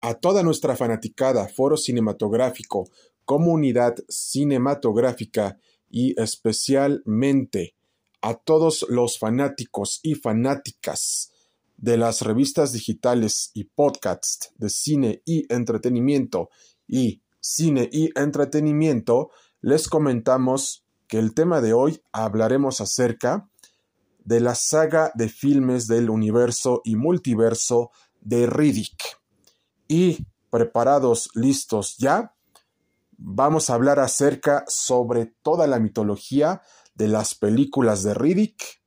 a toda nuestra fanaticada, foro cinematográfico, comunidad cinematográfica y especialmente a todos los fanáticos y fanáticas de las revistas digitales y podcasts de cine y entretenimiento y cine y entretenimiento, les comentamos que el tema de hoy hablaremos acerca de la saga de filmes del universo y multiverso de Riddick. Y preparados, listos ya, vamos a hablar acerca sobre toda la mitología de las películas de Riddick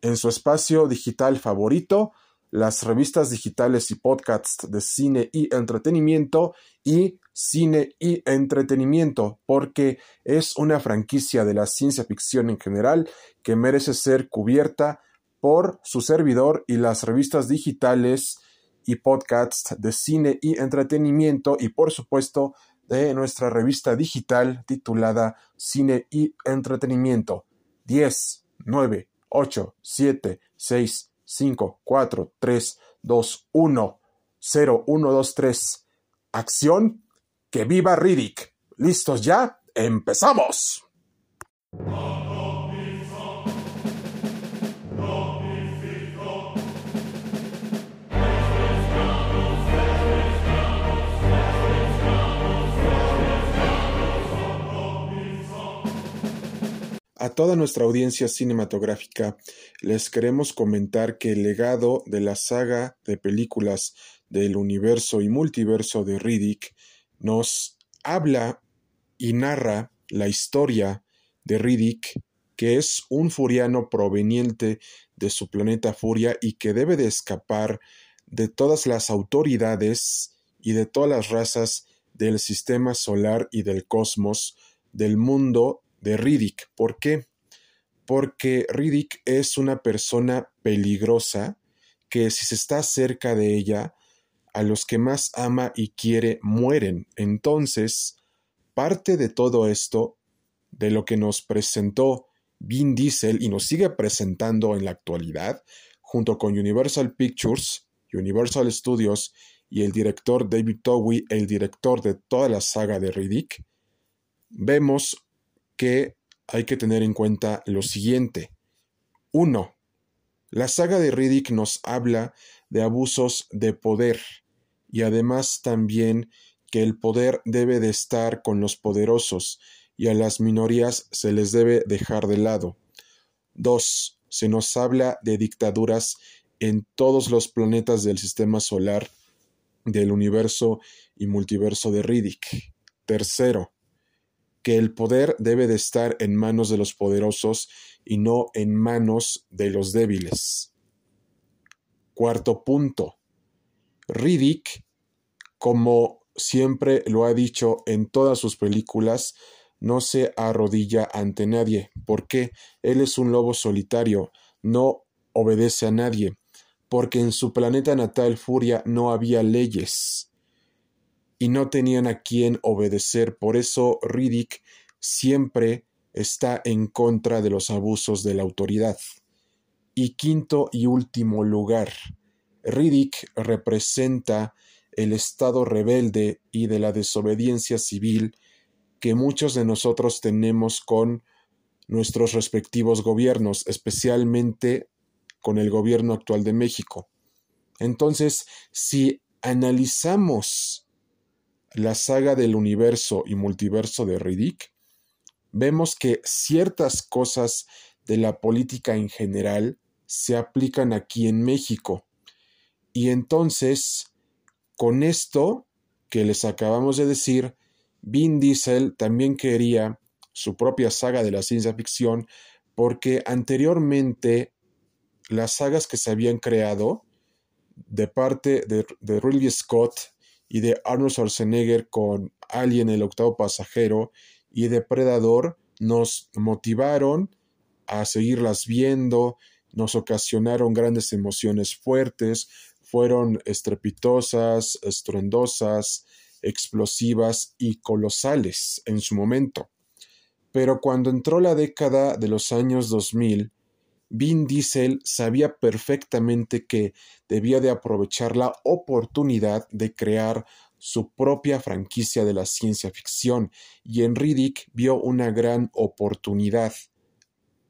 en su espacio digital favorito, las revistas digitales y podcasts de cine y entretenimiento y cine y entretenimiento, porque es una franquicia de la ciencia ficción en general que merece ser cubierta por su servidor y las revistas digitales y podcasts de cine y entretenimiento y por supuesto de nuestra revista digital titulada Cine y Entretenimiento. 10, 9, 8, 7, 6, 5, 4, 3, 2, 1, 0, 1, 2, 3. Acción. Que viva Riddick. ¿Listos ya? ¡Empezamos! A toda nuestra audiencia cinematográfica les queremos comentar que el legado de la saga de películas del universo y multiverso de Riddick nos habla y narra la historia de Riddick, que es un furiano proveniente de su planeta Furia y que debe de escapar de todas las autoridades y de todas las razas del sistema solar y del cosmos, del mundo de Riddick. ¿Por qué? Porque Riddick es una persona peligrosa que si se está cerca de ella, a los que más ama y quiere mueren. Entonces, parte de todo esto, de lo que nos presentó Vin Diesel y nos sigue presentando en la actualidad, junto con Universal Pictures, Universal Studios y el director David Towie, el director de toda la saga de Riddick, vemos que hay que tener en cuenta lo siguiente. 1. La saga de Riddick nos habla de abusos de poder y además también que el poder debe de estar con los poderosos y a las minorías se les debe dejar de lado. 2. Se nos habla de dictaduras en todos los planetas del sistema solar, del universo y multiverso de Riddick. Tercero, que el poder debe de estar en manos de los poderosos y no en manos de los débiles. Cuarto punto. Riddick, como siempre lo ha dicho en todas sus películas, no se arrodilla ante nadie, porque él es un lobo solitario, no obedece a nadie, porque en su planeta natal Furia no había leyes y no tenían a quién obedecer. Por eso Riddick siempre está en contra de los abusos de la autoridad. Y quinto y último lugar, Riddick representa el estado rebelde y de la desobediencia civil que muchos de nosotros tenemos con nuestros respectivos gobiernos, especialmente con el gobierno actual de México. Entonces, si analizamos la saga del universo y multiverso de Riddick, vemos que ciertas cosas de la política en general se aplican aquí en México. Y entonces, con esto que les acabamos de decir, Vin Diesel también quería su propia saga de la ciencia ficción porque anteriormente las sagas que se habían creado de parte de, de Ridley Scott y de Arnold Schwarzenegger con Alien el octavo pasajero y Depredador nos motivaron a seguirlas viendo, nos ocasionaron grandes emociones fuertes, fueron estrepitosas, estruendosas, explosivas y colosales en su momento. Pero cuando entró la década de los años 2000 Vin Diesel sabía perfectamente que debía de aprovechar la oportunidad de crear su propia franquicia de la ciencia ficción y en Riddick vio una gran oportunidad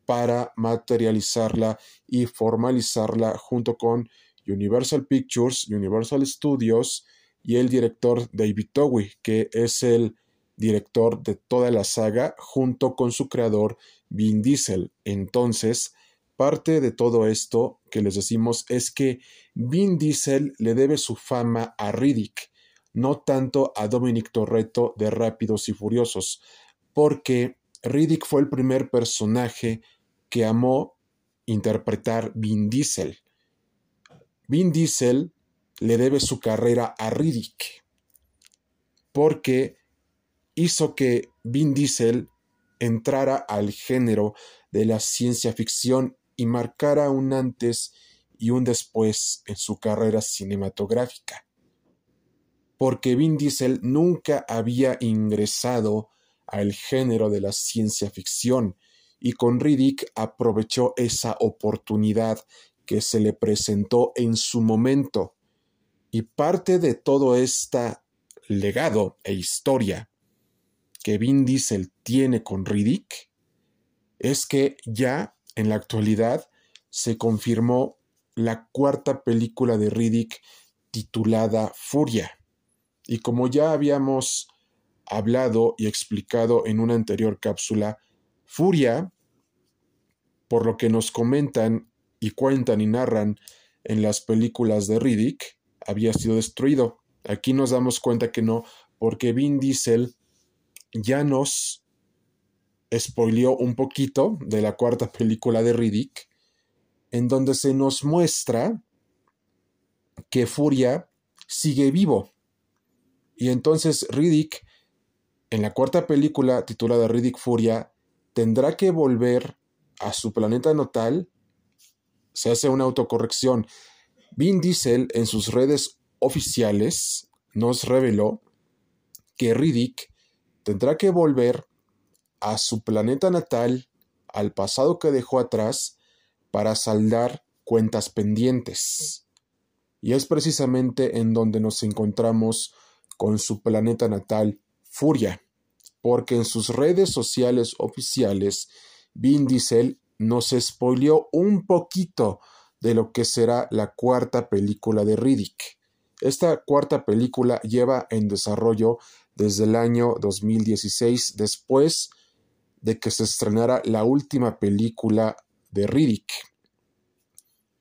para materializarla y formalizarla junto con Universal Pictures, Universal Studios y el director David Towie, que es el director de toda la saga junto con su creador Vin Diesel. Entonces, parte de todo esto que les decimos es que Vin Diesel le debe su fama a Riddick, no tanto a Dominic Torretto de Rápidos y Furiosos, porque Riddick fue el primer personaje que amó interpretar Vin Diesel. Vin Diesel le debe su carrera a Riddick, porque hizo que Vin Diesel entrara al género de la ciencia ficción y marcara un antes y un después en su carrera cinematográfica. Porque Vin Diesel nunca había ingresado al género de la ciencia ficción y con Riddick aprovechó esa oportunidad que se le presentó en su momento. Y parte de todo este legado e historia que Vin Diesel tiene con Riddick es que ya en la actualidad se confirmó la cuarta película de Riddick titulada Furia. Y como ya habíamos hablado y explicado en una anterior cápsula, Furia, por lo que nos comentan y cuentan y narran en las películas de Riddick, había sido destruido. Aquí nos damos cuenta que no, porque Vin Diesel ya nos spoileó un poquito de la cuarta película de Riddick, en donde se nos muestra que Furia sigue vivo. Y entonces Riddick, en la cuarta película titulada Riddick Furia, tendrá que volver a su planeta natal. Se hace una autocorrección. Vin Diesel en sus redes oficiales nos reveló que Riddick tendrá que volver a su planeta natal, al pasado que dejó atrás, para saldar cuentas pendientes. Y es precisamente en donde nos encontramos con su planeta natal, Furia, porque en sus redes sociales oficiales, Vin Diesel nos spoileó un poquito de lo que será la cuarta película de Riddick. Esta cuarta película lleva en desarrollo desde el año 2016, después de que se estrenara la última película de Riddick,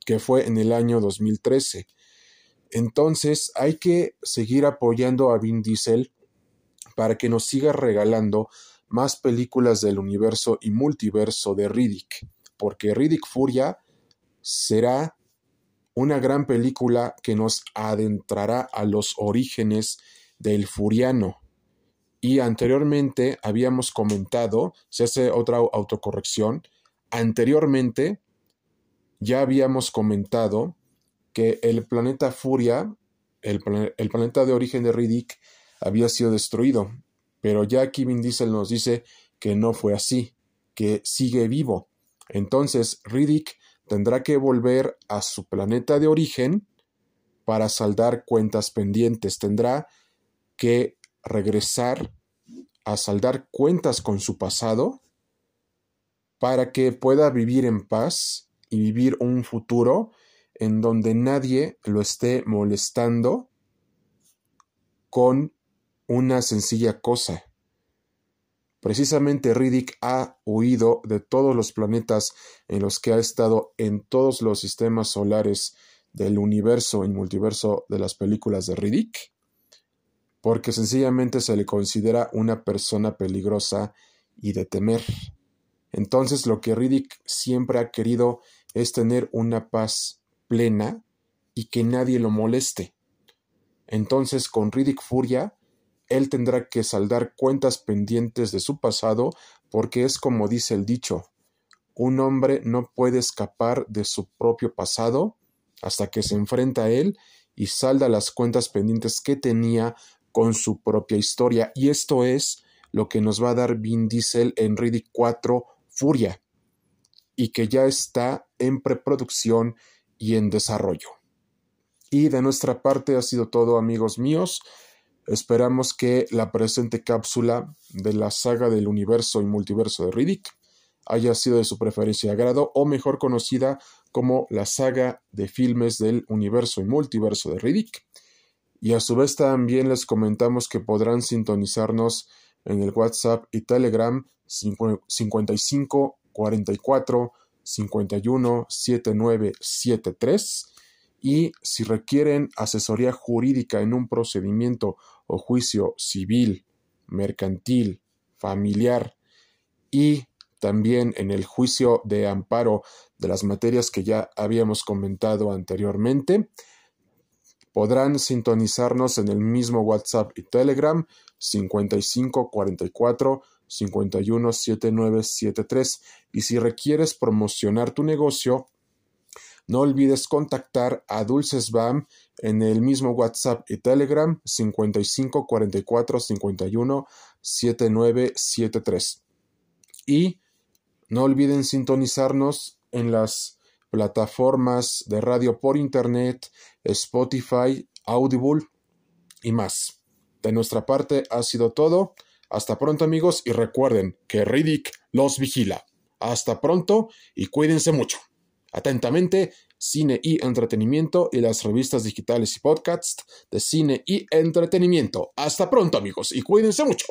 que fue en el año 2013. Entonces hay que seguir apoyando a Vin Diesel para que nos siga regalando más películas del universo y multiverso de Riddick, porque Riddick Furia será una gran película que nos adentrará a los orígenes del Furiano, y anteriormente habíamos comentado, se hace otra autocorrección, anteriormente ya habíamos comentado que el planeta Furia, el, planeta de origen de Riddick, había sido destruido, pero ya aquí Vin Diesel nos dice que no fue así, que sigue vivo. Entonces Riddick tendrá que volver a su planeta de origen para saldar cuentas pendientes, tendrá que regresar a saldar cuentas con su pasado para que pueda vivir en paz y vivir un futuro en donde nadie lo esté molestando con una sencilla cosa. Precisamente Riddick ha huido de todos los planetas en los que ha estado en todos los sistemas solares del universo y multiverso de las películas de Riddick porque sencillamente se le considera una persona peligrosa y de temer. Entonces lo que Riddick siempre ha querido es tener una paz plena y que nadie lo moleste. Entonces con Riddick Furia, él tendrá que saldar cuentas pendientes de su pasado porque es como dice el dicho, un hombre no puede escapar de su propio pasado hasta que se enfrenta a él y salda las cuentas pendientes que tenía con su propia historia. Y esto es lo que nos va a dar Vin Diesel en Riddick 4 Furia. y que ya está en preproducción y en desarrollo. Y de nuestra parte ha sido todo amigos míos. Esperamos que la presente cápsula de la saga del universo y multiverso de Riddick haya sido de su preferencia y agrado, o mejor conocida como la saga de filmes del universo y multiverso de Riddick. Y a su vez también les comentamos que podrán sintonizarnos en el WhatsApp y Telegram 55 44 51 7973 y si requieren asesoría jurídica en un procedimiento o juicio civil, mercantil, familiar y también en el juicio de amparo de las materias que ya habíamos comentado anteriormente, podrán sintonizarnos en el mismo WhatsApp y Telegram 55 44 51 7973 y si requieres promocionar tu negocio no olvides contactar a Dulces Bam en el mismo WhatsApp y Telegram 55 44 51 7973. Y no olviden sintonizarnos en las plataformas de radio por internet, Spotify, Audible y más. De nuestra parte ha sido todo. Hasta pronto amigos y recuerden que Riddick los vigila. Hasta pronto y cuídense mucho. Atentamente, Cine y Entretenimiento y las revistas digitales y podcasts de cine y entretenimiento. Hasta pronto amigos y cuídense mucho.